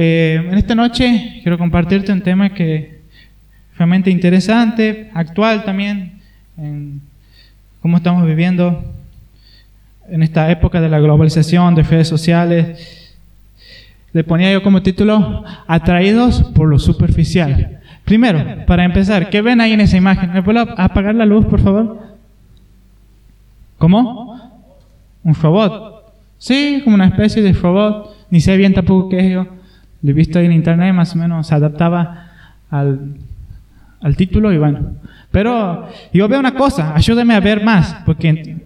Eh, en esta noche quiero compartirte un tema que realmente interesante, actual también, en cómo estamos viviendo en esta época de la globalización, de redes sociales. Le ponía yo como título, Atraídos por lo superficial. Primero, para empezar, ¿qué ven ahí en esa imagen? ¿Me puedo apagar la luz, por favor? ¿Cómo? Un robot. Sí, como una especie de robot. Ni sé bien tampoco qué es yo. Lo he visto en internet, más o menos se adaptaba al, al título y bueno. Pero yo veo una cosa, ayúdame a ver más, porque...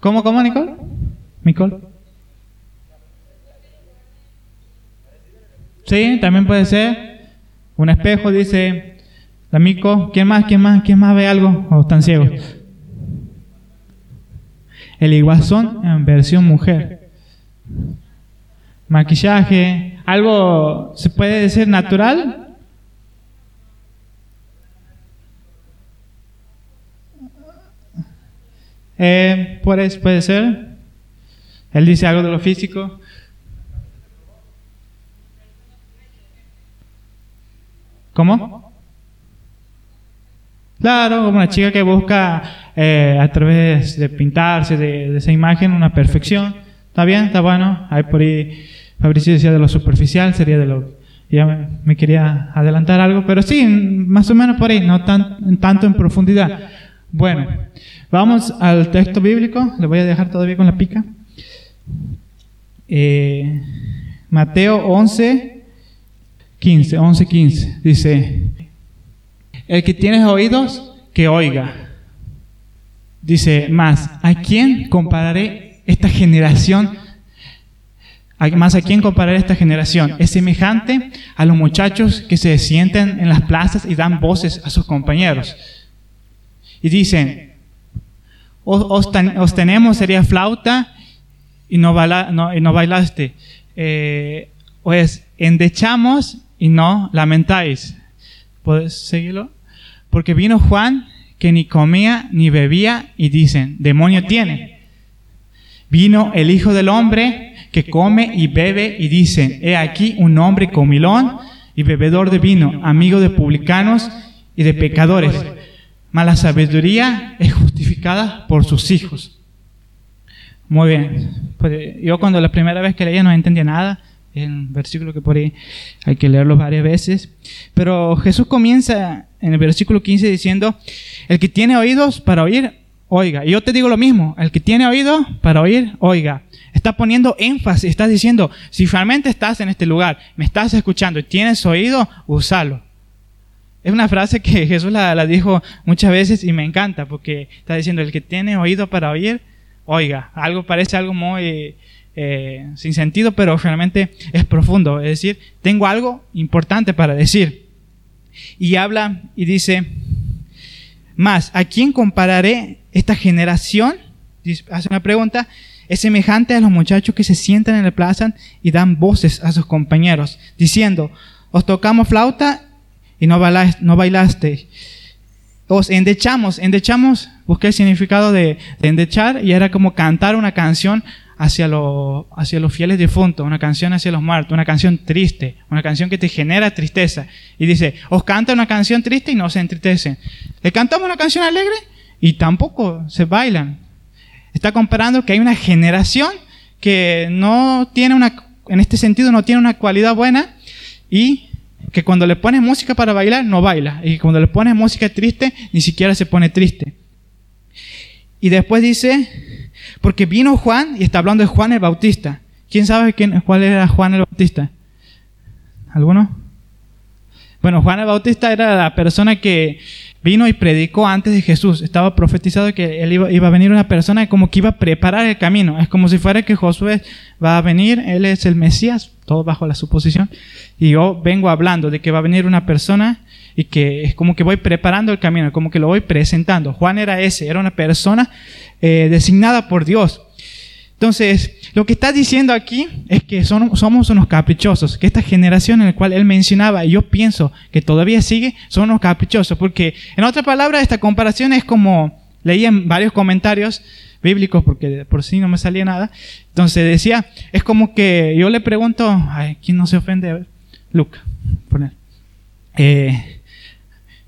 ¿Cómo, cómo, Nicole? Nicole. Sí, también puede ser. Un espejo dice, mico, ¿quién más, quién más, quién más ve algo? ¿O están ciegos? El iguazón en versión mujer. Maquillaje, algo se puede decir natural. Eh, puede, puede ser. Él dice algo de lo físico. ¿Cómo? Claro, como una chica que busca eh, a través de pintarse de, esa imagen una perfección. ¿Está bien? ¿Está bueno? Hay por ahí, Fabricio decía de lo superficial, sería de lo... Ya me, quería adelantar algo, pero sí, más o menos por ahí, no tan, tanto en profundidad. Bueno, vamos al texto bíblico, le voy a dejar todavía con la pica. Eh, Mateo 11, 15, 11, 15. Dice, el que tiene oídos, que oiga. Dice más, ¿a quién compararé esta generación? Más a quién compararé esta generación. Es semejante a los muchachos que se sienten en las plazas y dan voces a sus compañeros. Y dicen, os, tenemos sería flauta y no, no, y no bailaste. Eh, pues endechamos y no lamentáis. ¿Puedes seguirlo? Porque vino Juan que ni comía ni bebía y dicen, demonio tiene. Vino el Hijo del Hombre que come y bebe y dicen, he aquí un hombre comilón y bebedor de vino, amigo de publicanos y de pecadores. Mala sabiduría es justificada por sus hijos. Muy bien. Pues yo cuando la primera vez que leía no entendía nada un versículo que por ahí hay que leerlo varias veces. Pero Jesús comienza en el versículo 15 diciendo, el que tiene oídos para oír, oiga. Y yo te digo lo mismo, el que tiene oídos para oír, oiga. Está poniendo énfasis, está diciendo, si realmente estás en este lugar, me estás escuchando y tienes oído, usalo. Es una frase que Jesús la, dijo muchas veces y me encanta porque está diciendo, el que tiene oído para oír, oiga. Algo parece algo muy eh, sin sentido, pero realmente es profundo. Es decir, tengo algo importante para decir. Y habla y dice, más, ¿a quién compararé esta generación? Hace una pregunta. Es semejante a los muchachos que se sientan en la plaza y dan voces a sus compañeros, diciendo, os tocamos flauta y no, bailaste, no bailaste. Os endechamos, endechamos, busqué el significado de, de endechar y era como cantar una canción hacia, hacia los fieles difuntos, una canción hacia los muertos, una canción triste, una canción que te genera tristeza. Y dice, os canta una canción triste y no se entristecen. Le cantamos una canción alegre y tampoco se bailan. Está comparando que hay una generación que no tiene una, en este sentido no tiene una cualidad buena y que cuando le pones música para bailar no baila y cuando le pones música triste ni siquiera se pone triste. Y después dice, porque vino Juan y está hablando de Juan el Bautista. ¿Quién sabe quién, cuál era Juan el Bautista? ¿Alguno? Bueno, Juan el Bautista era la persona que vino y predicó antes de Jesús. Estaba profetizado que él iba, iba, a venir una persona como que iba a preparar el camino. Es como si fuera que Josué va a venir, él es el Mesías, todo bajo la suposición. Y yo vengo hablando de que va a venir una persona y que es como que voy preparando el camino, como que lo voy presentando. Juan era ese, era una persona eh, designada por Dios. Entonces, lo que está diciendo aquí es que son, somos unos caprichosos, que esta generación en la cual él mencionaba, y yo pienso que todavía sigue, son unos caprichosos, porque en otra palabra esta comparación es como, leí en varios comentarios, bíblicos porque por sí no me salía nada. Entonces decía, es como que yo le pregunto, ay, ¿quién no se ofende? Luca, poner. Eh,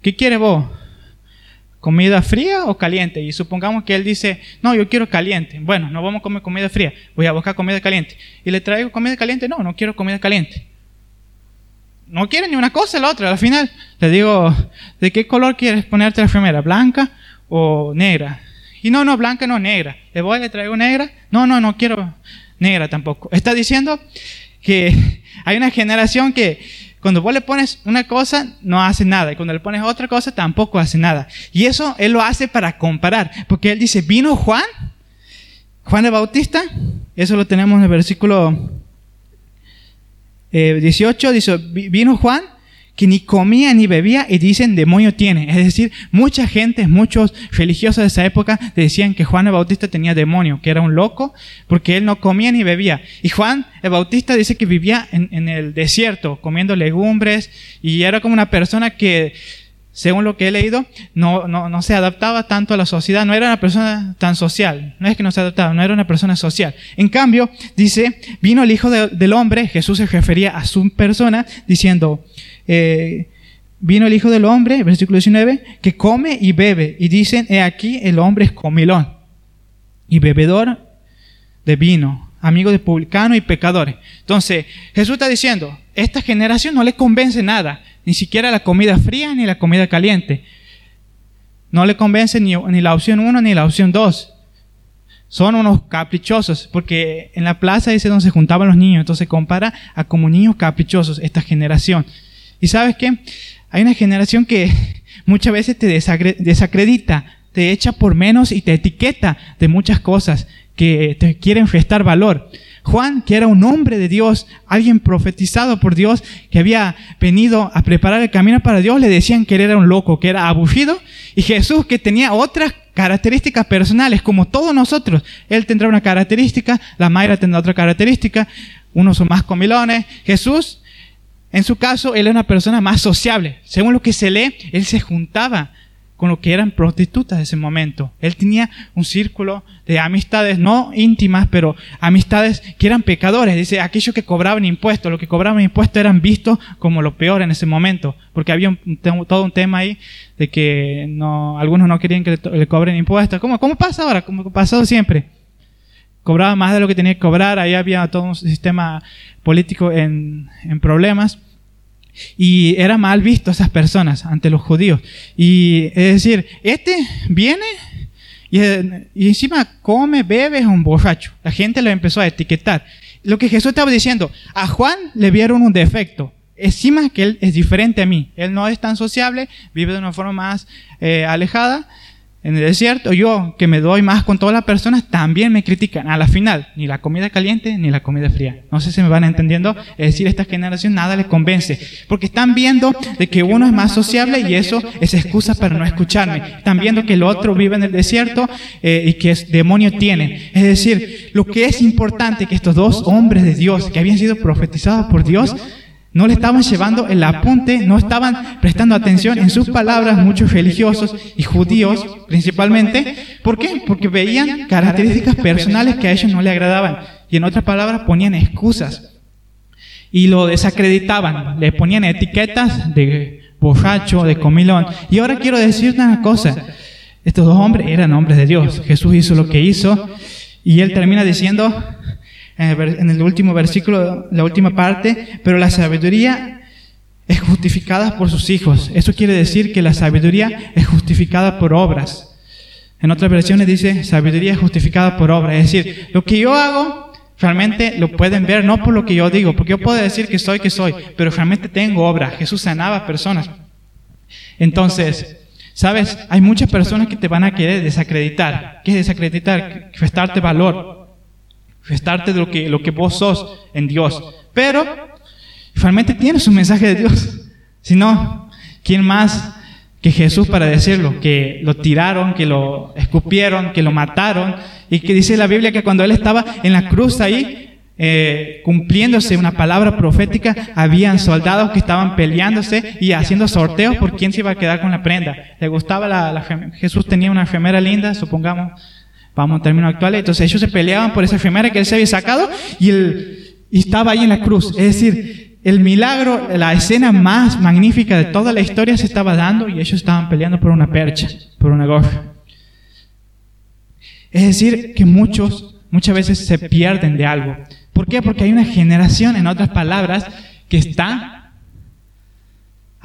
¿Qué quiere vos? ¿Comida fría o caliente? Y supongamos que él dice, no, yo quiero caliente. Bueno, no vamos a comer comida fría, voy a buscar comida caliente. Y le traigo comida caliente, no, no quiero comida caliente. No quiere ni una cosa la otra. Al final le digo, ¿de qué color quieres ponerte la enfermera? ¿Blanca o negra? Y no, no, blanca no, negra. Le voy, le traigo negra. No, no, no quiero negra tampoco. Está diciendo que hay una generación que cuando vos le pones una cosa, no hace nada. Y cuando le pones otra cosa, tampoco hace nada. Y eso él lo hace para comparar. Porque él dice, vino Juan, Juan el Bautista. Eso lo tenemos en el versículo 18. Eh, dice, vino Juan que ni comía ni bebía y dicen demonio tiene. Es decir, mucha gente, muchos religiosos de esa época decían que Juan el Bautista tenía demonio, que era un loco, porque él no comía ni bebía. Y Juan el Bautista dice que vivía en, el desierto, comiendo legumbres, y era como una persona que según lo que he leído, no, no, no, se adaptaba tanto a la sociedad, no era una persona tan social, no es que no se adaptaba, no era una persona social. En cambio, dice, vino el Hijo del Hombre, Jesús se refería a su persona, diciendo, eh, vino el Hijo del Hombre, versículo 19, que come y bebe. Y dicen, he aquí, el hombre es comilón y bebedor de vino, amigo de publicanos y pecadores. Entonces, Jesús está diciendo, esta generación no le convence nada, ni siquiera la comida fría ni la comida caliente. No le convence ni, ni la opción 1 ni la opción 2. Son unos caprichosos, porque en la plaza dice donde se juntaban los niños, entonces compara a como niños caprichosos esta generación. Y sabes qué? Hay una generación que muchas veces te desacredita, te echa por menos y te etiqueta de muchas cosas que te quieren restar valor. Juan, que era un hombre de Dios, alguien profetizado por Dios, que había venido a preparar el camino para Dios, le decían que él era un loco, que era aburrido. Y Jesús, que tenía otras características personales, como todos nosotros. Él tendrá una característica, la Mayra tendrá otra característica, unos son más comilones. Jesús en su caso, él era una persona más sociable. Según lo que se lee, él se juntaba con lo que eran prostitutas de ese momento. Él tenía un círculo de amistades, no íntimas, pero amistades que eran pecadores. Dice, aquellos que cobraban impuestos, los que cobraban impuestos eran vistos como lo peor en ese momento, porque había todo un tema ahí de que no, algunos no querían que le, cobren impuestos. ¿Cómo, ¿Cómo pasa ahora? Como ha pasado siempre. Cobraba más de lo que tenía que cobrar, ahí había todo un sistema político en, en problemas. Y era mal visto esas personas ante los judíos. Y es decir, este viene y, encima come, bebe, es un borracho. La gente lo empezó a etiquetar. Lo que Jesús estaba diciendo, a Juan le vieron un defecto. Encima que él es diferente a mí. Él no es tan sociable, vive de una forma más eh, alejada en el desierto, yo que me doy más con todas las personas, también me critican. A la final, ni la comida caliente ni la comida fría. No sé si me van entendiendo. Es decir, esta generación nada les convence. Porque están viendo de que uno es más sociable y eso es excusa para no escucharme. Están viendo que el otro vive en el desierto eh, y que es demonio tiene. Es decir, lo que es importante que estos dos hombres de Dios, que habían sido profetizados por Dios, no le estaban llevando el apunte, no estaban prestando atención en sus palabras muchos religiosos y judíos principalmente. ¿Por qué? Porque veían características personales que a ellos no le agradaban. Y en otras palabras ponían excusas. Y lo desacreditaban. Le ponían etiquetas de borracho, de comilón. Y ahora quiero decir una cosa. Estos dos hombres eran hombres de Dios. Jesús hizo lo que hizo. Y él termina diciendo, en el último versículo, la última parte, pero la sabiduría es justificada por sus hijos. Eso quiere decir que la sabiduría es justificada por obras. En otras versiones dice sabiduría es justificada por obras. Es decir, lo que yo hago realmente lo pueden ver no por lo que yo digo, porque yo puedo decir que soy que soy, pero realmente tengo obra. Jesús sanaba personas. Entonces, ¿sabes? Hay muchas personas que te van a querer desacreditar. ¿Qué es desacreditar? Restarte valor restarte de lo que, lo que vos sos en Dios. Pero realmente tienes un mensaje de Dios. Si no, ¿quién más que Jesús para decirlo? Que lo tiraron, que lo escupieron, que lo mataron. Y que dice la Biblia que cuando Él estaba en la cruz ahí, eh, cumpliéndose una palabra profética, habían soldados que estaban peleándose y haciendo sorteos por quién se iba a quedar con la prenda. Le gustaba la, Jesús tenía una enfermera linda, supongamos, Vamos a términos actuales. Entonces ellos se peleaban por esa efemera que él se había sacado y, él, estaba ahí en la cruz. Es decir, el milagro, la escena más magnífica de toda la historia se estaba dando y ellos estaban peleando por una percha, por una gorra. Es decir, que muchos, muchas veces se pierden de algo. ¿Por qué? Porque hay una generación, en otras palabras, que está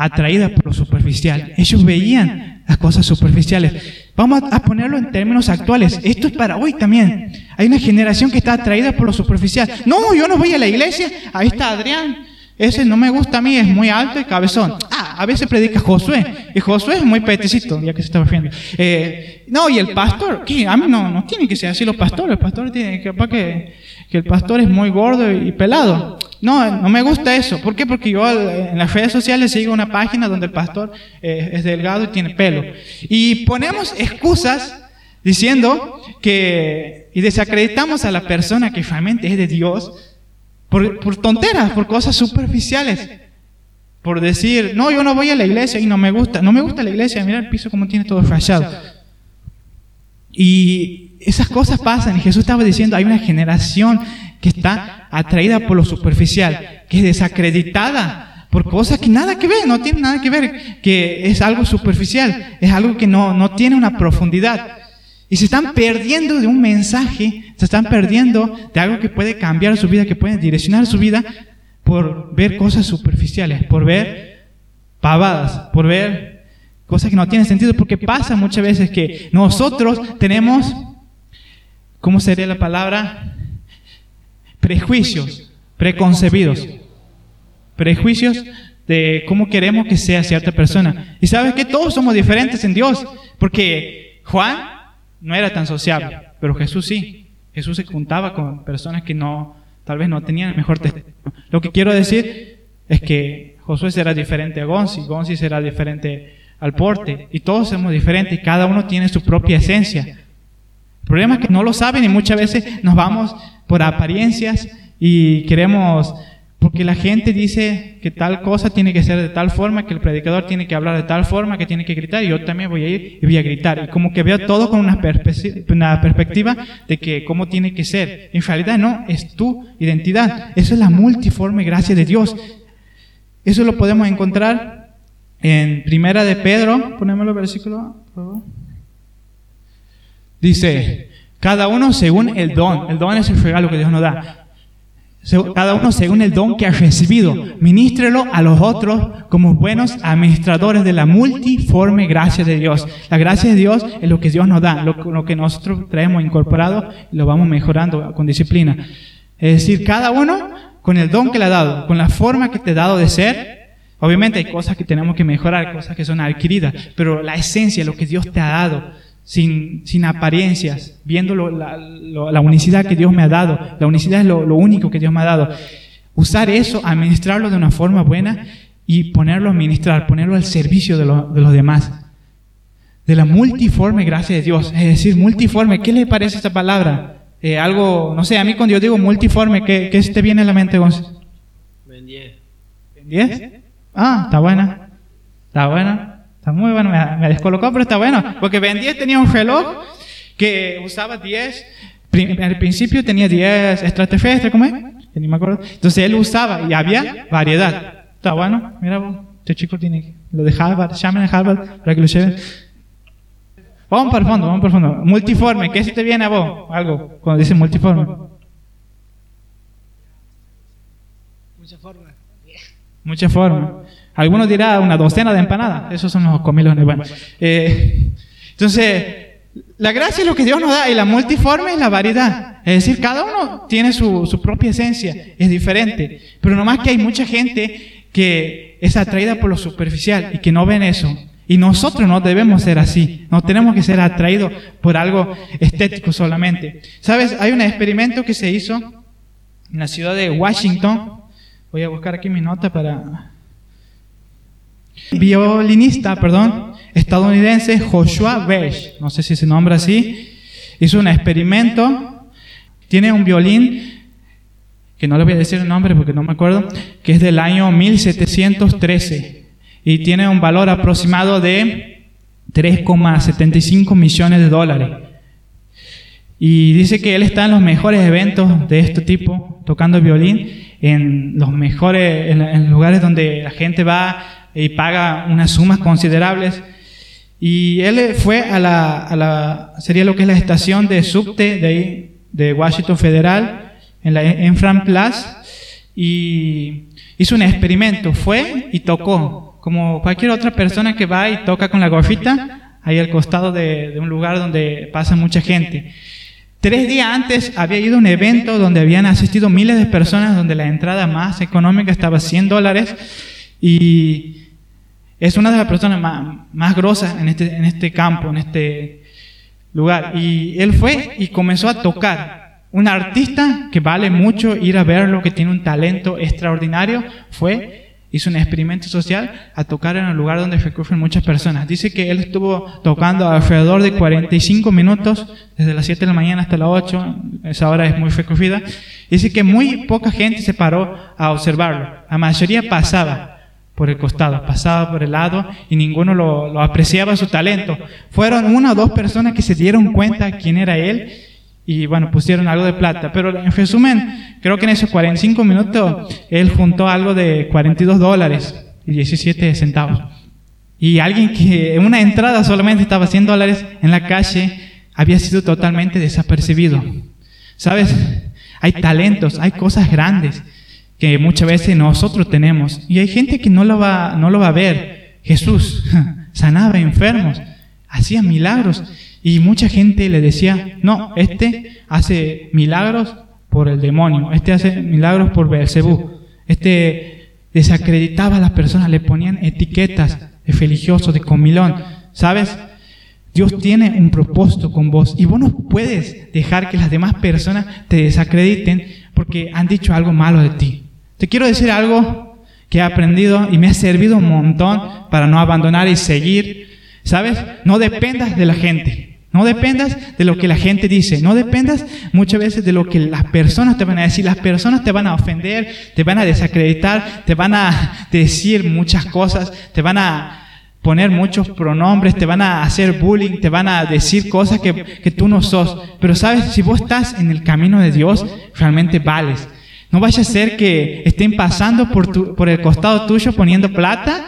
atraída por lo superficial. Ellos veían las cosas superficiales. Vamos a ponerlo en términos actuales. Esto es para hoy también. Hay una generación que está atraída por lo superficial. No, yo no voy a la iglesia. Ahí está Adrián. Ese no me gusta a mí, es muy alto y cabezón. Ah, a veces predica Josué. Y Josué es muy peticito, ya que se está refiriendo. Eh, no, y el pastor, ¿qué? A mí no, no tiene que ser así los pastores. El pastor tiene que, que, que el pastor es muy gordo y pelado. No, no me gusta eso. ¿Por qué? Porque yo en las redes sociales sigo una página donde el pastor eh, es delgado y tiene pelo. Y ponemos excusas diciendo que, y desacreditamos a la persona que realmente es de Dios por, tonteras, por cosas superficiales. Por decir, no, yo no voy a la iglesia y no me gusta. No me gusta la iglesia, mira el piso como tiene todo rayado. Y esas cosas pasan. Y Jesús estaba diciendo, hay una generación que está atraída por lo superficial, que es desacreditada por cosas que nada que ver, no tiene nada que ver, que es algo superficial, es algo que no, no tiene una profundidad. Y se están perdiendo de un mensaje, se están perdiendo de algo que puede cambiar su vida, que puede direccionar su vida por ver cosas superficiales, por ver pavadas, por ver cosas que no tienen sentido, porque pasa muchas veces que nosotros tenemos, ¿cómo sería la palabra? Prejuicios, preconcebidos. Prejuicios de cómo queremos que sea cierta persona. Y sabes que todos somos diferentes en Dios, porque Juan no era tan sociable, pero Jesús sí. Jesús se juntaba con personas que no, tal vez no tenían el mejor testimonio. Lo que quiero decir es que Josué será diferente a Gonzi, Gonzi será diferente al Porte, y todos somos diferentes, cada uno tiene su propia esencia. El problema es que no lo saben y muchas veces nos vamos por apariencias y queremos porque la gente dice que tal cosa tiene que ser de tal forma, que el predicador tiene que hablar de tal forma, que tiene que gritar, y yo también voy a ir y voy a gritar. Y como que veo todo con una, una perspectiva de que cómo tiene que ser. En realidad no, es tu identidad. Eso es la multiforme gracia de Dios. Eso lo podemos encontrar en Primera de Pedro. Ponemos el versículo, por favor. Dice, cada uno según el don. El don es el regalo que Dios nos da cada uno según el don que ha recibido. Ministrelo a los otros como buenos administradores de la multiforme gracia de Dios. La gracia de Dios es lo que Dios nos da, lo, que nosotros traemos incorporado y lo vamos mejorando con disciplina. Es decir, cada uno con el don que le ha dado, con la forma que te ha dado de ser. Obviamente hay cosas que tenemos que mejorar, cosas que son adquiridas, pero la esencia, lo que Dios te ha dado, sin, sin apariencias, viendo la, la, unicidad que Dios me ha dado. La unicidad es lo, lo, único que Dios me ha dado. Usar eso, administrarlo de una forma buena y ponerlo a administrar, ponerlo al servicio de, de los demás. De la multiforme gracia de Dios. Es decir, multiforme. ¿Qué le parece esta palabra? Eh, algo, no sé, a mí cuando yo digo multiforme, ¿qué, qué se te viene a la mente, Gonzalo? Ben 10. ¿Ben 10? Ah, está buena. Está buena. Está muy bueno, me, descolocó, pero está bueno. Porque Ben 10 tenía un reloj que usaba 10. Al principio tenía 10 extraterrestres, ¿cómo es? Ni me acuerdo. Entonces él usaba y había variedad. Está bueno, mira vos, este chico tiene lo de Harvard, llamen a Harvard para que lo lleven. Vamos para el fondo, vamos para el fondo. Multiforme, ¿qué se te viene a vos? Algo, cuando dice multiforme. Mucha forma. Mucha forma. Algunos dirán una docena de empanadas. Esos son los comilones. Bueno, eh, entonces, la gracia es lo que Dios nos da y la multiforme es la variedad. Es decir, cada uno tiene su, su propia esencia, es diferente. Pero nomás que hay mucha gente que es atraída por lo superficial y que no ven eso. Y nosotros no debemos ser así. No tenemos que ser atraídos por algo estético solamente. ¿Sabes? Hay un experimento que se hizo en la ciudad de Washington. Voy a buscar aquí mi nota para violinista, perdón, estadounidense Joshua Besh, no sé si se nombra así, hizo un experimento, tiene un violín, que no le voy a decir el nombre porque no me acuerdo, que es del año 1713 y tiene un valor aproximado de 3,75 millones de dólares. Y dice que él está en los mejores eventos de este tipo, tocando violín, en los mejores, lugares donde la gente va y paga unas sumas considerables. Y él fue a la, a la, sería lo que es la estación de subte de ahí, de Washington Federal, en la en Fran Place, y hizo un experimento, fue y tocó, como cualquier otra persona que va y toca con la gorfita, ahí al costado de, de un lugar donde pasa mucha gente. Tres días antes había ido a un evento donde habían asistido miles de personas, donde la entrada más económica estaba 100 dólares y es una de las personas más, más grosas en este, en este campo, en este lugar. Y él fue y comenzó a tocar. Un artista que vale mucho ir a verlo, que tiene un talento extraordinario, fue hizo un experimento social a tocar en el lugar donde recurren muchas personas. Dice que él estuvo tocando alrededor de 45 minutos, desde las 7 de la mañana hasta las 8, esa hora es muy recurrida. Dice que muy poca gente se paró a observarlo. La mayoría pasaba por el costado, pasaba por el lado y ninguno lo, apreciaba su talento. Fueron una o dos personas que se dieron cuenta quién era él y bueno, pusieron algo de plata. Pero en resumen, creo que en esos 45 minutos él juntó algo de 42 dólares y 17 centavos. Y alguien que en una entrada solamente estaba 100 dólares en la calle había sido totalmente desapercibido. ¿Sabes? Hay talentos, hay cosas grandes que muchas veces nosotros tenemos. Y hay gente que no lo va, no lo va a ver. Jesús sanaba enfermos, hacía milagros. Y mucha gente le decía, no, este hace milagros por el demonio, este hace milagros por Belcebú, este desacreditaba a las personas, le ponían etiquetas de religioso, de comilón, ¿sabes? Dios tiene un propósito con vos y vos no puedes dejar que las demás personas te desacrediten porque han dicho algo malo de ti. Te quiero decir algo que he aprendido y me ha servido un montón para no abandonar y seguir. ¿Sabes? No dependas de la gente. No dependas de lo que la gente dice, no dependas muchas veces de lo que las personas te van a decir. Las personas te van a ofender, te van a desacreditar, te van a decir muchas cosas, te van a poner muchos pronombres, te van a hacer bullying, te van a decir cosas que, que tú no sos. Pero sabes, si vos estás en el camino de Dios, realmente vales. No vaya a ser que estén pasando por, tu, por el costado tuyo poniendo plata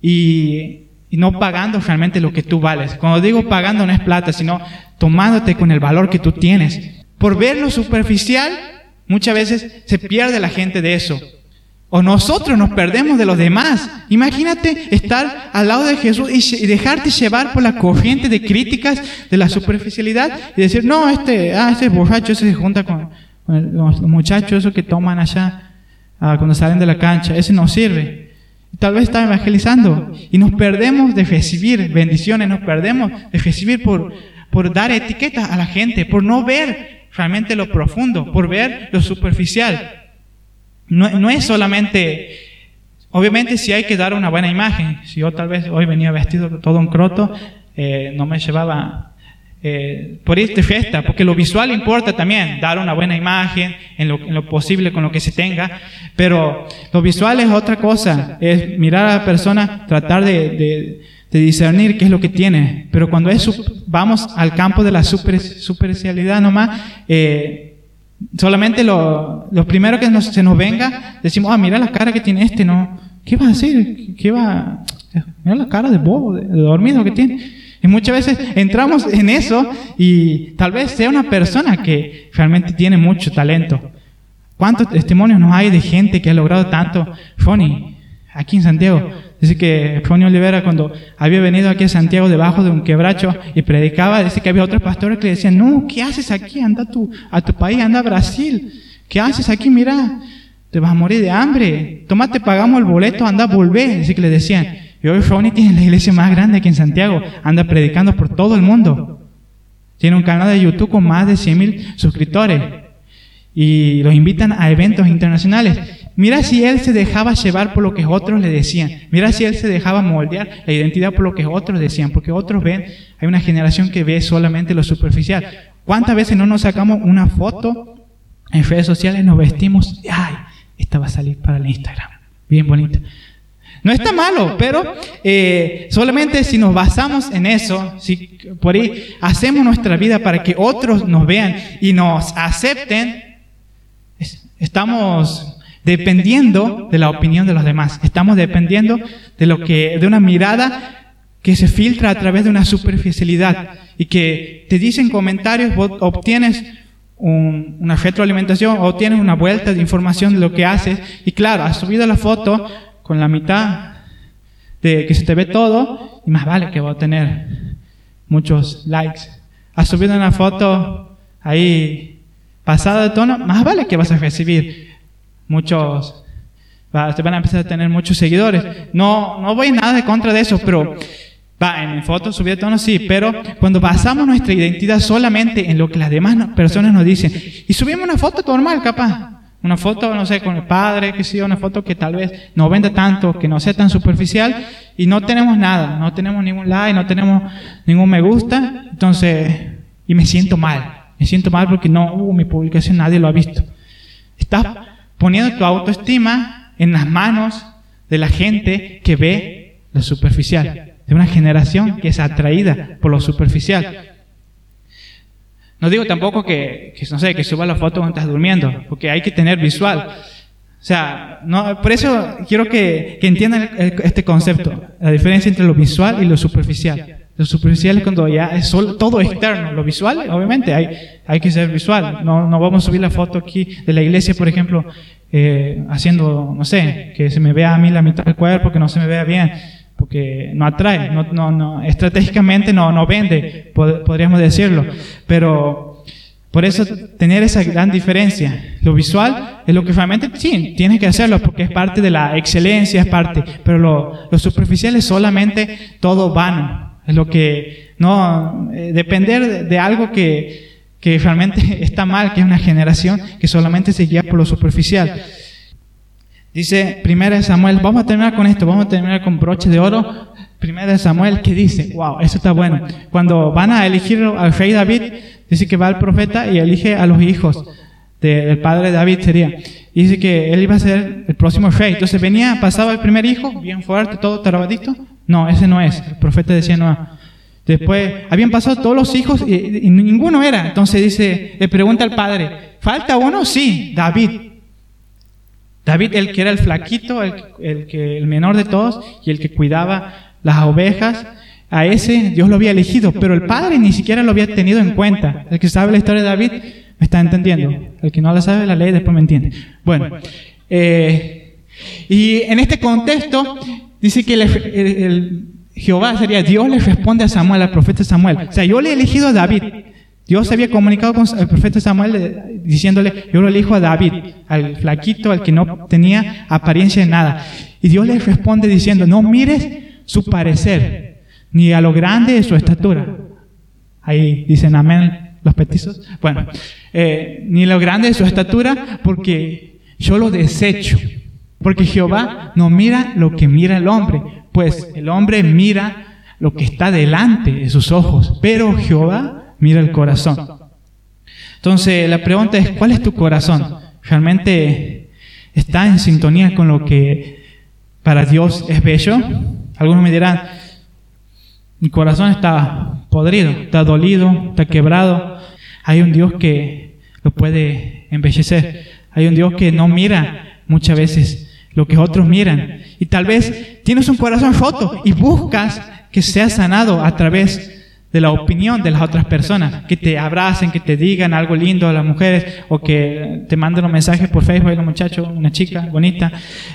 y y no pagando realmente lo que tú vales. Cuando digo pagando no es plata, sino tomándote con el valor que tú tienes. Por ver lo superficial, muchas veces se pierde la gente de eso. O nosotros nos perdemos de los demás. Imagínate estar al lado de Jesús y, dejarte llevar por la corriente de críticas de la superficialidad y decir, no, este, ah, este borracho, ese se junta con, los muchachos esos que toman allá ah, cuando salen de la cancha, ese no sirve. Tal vez está evangelizando y nos perdemos de recibir bendiciones, nos perdemos de recibir por, por dar etiquetas a la gente, por no ver realmente lo profundo, por ver lo superficial. No, no es solamente, obviamente si hay que dar una buena imagen, si yo tal vez hoy venía vestido todo un croto, eh, no me llevaba eh, por esta fiesta, porque lo visual importa también, dar una buena imagen en lo, posible con lo que se tenga, pero lo visual es otra cosa, es mirar a la persona, tratar de, discernir qué es lo que tiene, pero cuando es, vamos al campo de la super, superficialidad nomás, eh, solamente lo, lo, primero que se nos venga, decimos, ah, mira la cara que tiene este, no, ¿qué va a hacer? ¿Qué va? Mira la cara de bobo, de dormido que tiene. Y muchas veces entramos en eso y tal vez sea una persona que realmente tiene mucho talento. ¿Cuántos testimonios nos hay de gente que ha logrado tanto? Foni, aquí en Santiago. Dice que Foni Olivera cuando había venido aquí a Santiago debajo de un quebracho y predicaba, dice que había otros pastores que le decían, no, ¿qué haces aquí? Anda a tu, a tu país, anda a Brasil. ¿Qué haces aquí? Mira, te vas a morir de hambre. Tómate, pagamos el boleto, anda volver. Dice que le decían. Y hoy Ronnie tiene la iglesia más grande aquí en Santiago. Anda predicando por todo el mundo. Tiene un canal de YouTube con más de 100 mil suscriptores. Y los invitan a eventos internacionales. Mira si él se dejaba llevar por lo que otros le decían. Mira si él se dejaba moldear la identidad por lo que otros decían. Porque otros ven, hay una generación que ve solamente lo superficial. ¿Cuántas veces no nos sacamos una foto en redes sociales, nos vestimos, ay, esta va a salir para el Instagram. Bien bonita. No está malo, pero eh, solamente si nos basamos en eso, si por ahí hacemos nuestra vida para que otros nos vean y nos acepten, estamos dependiendo de la opinión de los demás. Estamos dependiendo de lo que, de una mirada que se filtra a través de una superficialidad y que te dicen comentarios, vos obtienes una retroalimentación, obtienes una vuelta de información de lo que haces y claro, has subido la foto con la mitad de que se te ve todo y más vale que va a tener muchos likes. Has subido una foto ahí pasada de tono, más vale que vas a recibir muchos, te van a empezar a tener muchos seguidores. No, no voy nada de contra de eso, pero va, en fotos subir de tono sí, pero cuando basamos nuestra identidad solamente en lo que las demás personas nos dicen y subimos una foto normal, capaz, una foto, no sé, con el padre, que sí, una foto que tal vez no venda tanto, que no sea tan superficial, y no tenemos nada, no tenemos ningún like, no tenemos ningún me gusta, entonces, y me siento mal, me siento mal porque no hubo mi publicación, nadie lo ha visto. Estás poniendo tu autoestima en las manos de la gente que ve lo superficial, de una generación que es atraída por lo superficial. No digo tampoco que, no sé, que suba la foto cuando estás durmiendo, porque hay que tener visual. O sea, no, por eso quiero que, entiendan este concepto, la diferencia entre lo visual y lo superficial. Lo superficial es cuando ya es solo, todo externo. Lo visual, obviamente, hay, hay que ser visual. No, no vamos a subir la foto aquí de la iglesia, por ejemplo, eh, haciendo, no sé, que se me vea a mí la mitad del cuerpo, que no se me vea bien porque no atrae, no, no, no, estratégicamente no, no vende, podríamos decirlo. Pero por eso tener esa gran diferencia. Lo visual es lo que realmente, sí, tienes que hacerlo porque es parte de la excelencia, es parte, pero lo, lo superficial es solamente todo vano. Es lo que, no, eh, depender de, algo que, que realmente está mal, que es una generación que solamente se guía por lo superficial. Dice Primera de Samuel, vamos a terminar con esto, vamos a terminar con broche de oro. Primera de Samuel, que dice, wow, eso está bueno. Cuando van a elegir al rey David, dice que va el profeta y elige a los hijos del padre David sería. Y dice que él iba a ser el próximo rey. Entonces venía, pasaba el primer hijo, bien fuerte, todo trabadito. No, ese no es. El profeta decía no. Después habían pasado todos los hijos y, y ninguno era. Entonces dice, le pregunta al padre, ¿falta uno? Sí, David. David, el que era el flaquito, el, que, el menor de todos y el que cuidaba las ovejas, a ese Dios lo había elegido, pero el padre ni siquiera lo había tenido en cuenta. El que sabe la historia de David me está entendiendo. El que no la sabe la ley después me entiende. Bueno, eh, y en este contexto dice que el, Jehová sería Dios le responde a Samuel, al profeta Samuel. O sea, yo le he elegido a David. Dios había comunicado con el profeta Samuel diciéndole, yo lo elijo a David, al flaquito, al que no tenía apariencia de nada. Y Dios le responde diciendo, no mires su parecer, ni a lo grande de su estatura. Ahí dicen amén los petizos. Bueno, eh, ni lo grande de su estatura, porque yo lo desecho. Porque Jehová no mira lo que mira el hombre, pues el hombre mira lo que está delante de sus ojos, pero Jehová mira el corazón. Entonces, la pregunta es, ¿cuál es tu corazón? ¿Realmente está en sintonía con lo que para Dios es bello? Algunos me dirán, mi corazón está podrido, está dolido, está quebrado. Hay un Dios que lo puede embellecer. Hay un Dios que no mira muchas veces lo que otros miran. Y tal vez tienes un corazón roto y buscas que sea sanado a través de la opinión de las otras personas, que te abracen, que te digan algo lindo a las mujeres o que te manden un mensaje por Facebook, un muchacho, una chica bonita,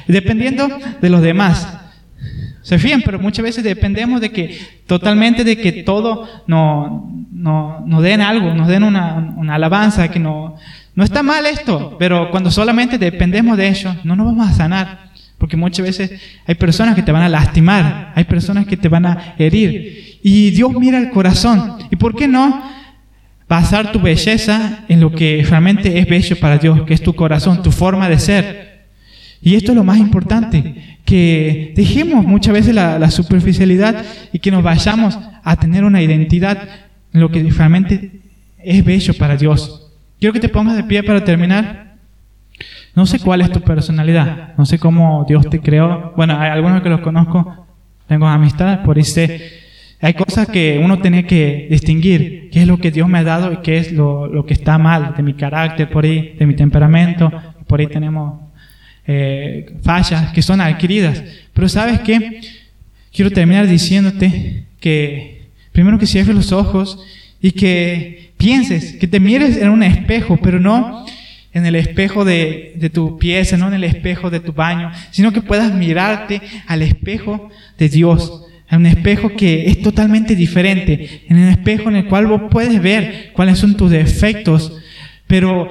dependiendo de los demás. Se fían, pero muchas veces dependemos de que totalmente de que todo nos no, no den algo, nos den una, una alabanza, que no, no está mal esto, pero cuando solamente dependemos de ellos, no nos vamos a sanar. Porque muchas veces hay personas que te van a lastimar, hay personas que te van a herir. Y Dios mira el corazón. ¿Y por qué no basar tu belleza en lo que realmente es bello para Dios, que es tu corazón, tu forma de ser? Y esto es lo más importante, que dejemos muchas veces la, superficialidad y que nos vayamos a tener una identidad en lo que realmente es bello para Dios. Quiero que te pongas de pie para terminar. No sé cuál es tu personalidad, no sé cómo Dios te creó. Bueno, hay algunos que los conozco, tengo amistad, por ahí sé. Hay cosas que uno tiene que distinguir, qué es lo que Dios me ha dado y qué es lo, lo que está mal de mi carácter, por ahí, de mi temperamento. Por ahí tenemos eh, fallas que son adquiridas. Pero sabes qué? Quiero terminar diciéndote que primero que cierres los ojos y que pienses, que te mires en un espejo, pero no en el espejo de, de, tu pieza, no en el espejo de tu baño, sino que puedas mirarte al espejo de Dios, a un espejo que es totalmente diferente, en un espejo en el cual vos puedes ver cuáles son tus defectos, pero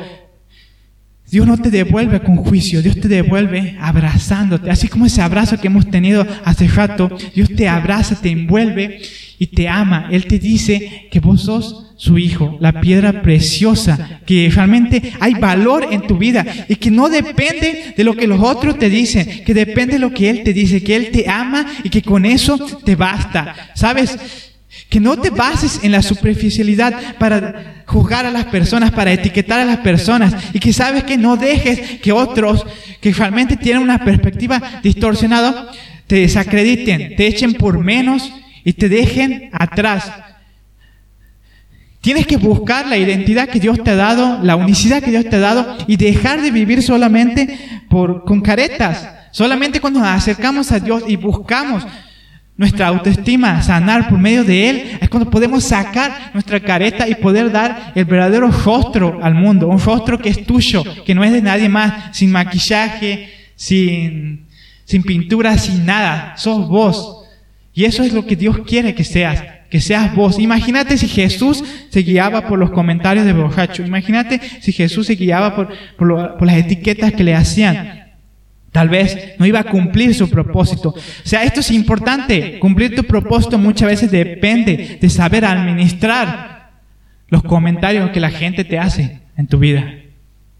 Dios no te devuelve con juicio, Dios te devuelve abrazándote, así como ese abrazo que hemos tenido hace rato, Dios te abraza, te envuelve y te ama. Él te dice que vos sos su hijo, la piedra preciosa, que realmente hay valor en tu vida y que no depende de lo que los otros te dicen, que depende de lo que Él te dice, que Él te ama y que con eso te basta. ¿Sabes? Que no te bases en la superficialidad para juzgar a las personas, para etiquetar a las personas y que sabes que no dejes que otros que realmente tienen una perspectiva distorsionada te desacrediten, te echen por menos y te dejen atrás. Tienes que buscar la identidad que Dios te ha dado, la unicidad que Dios te ha dado y dejar de vivir solamente por, con caretas. Solamente cuando nos acercamos a Dios y buscamos nuestra autoestima sanar por medio de Él, es cuando podemos sacar nuestra careta y poder dar el verdadero rostro al mundo, un rostro que es tuyo, que no es de nadie más, sin maquillaje, sin, sin pintura, sin nada, sos vos. Y eso es lo que Dios quiere que seas, que seas vos. Imagínate si Jesús se guiaba por los comentarios de borracho, imagínate si Jesús se guiaba por, por, las etiquetas que le hacían. Tal vez no iba a cumplir su propósito. O sea, esto es importante. Cumplir tu propósito muchas veces depende de saber administrar los comentarios que la gente te hace en tu vida.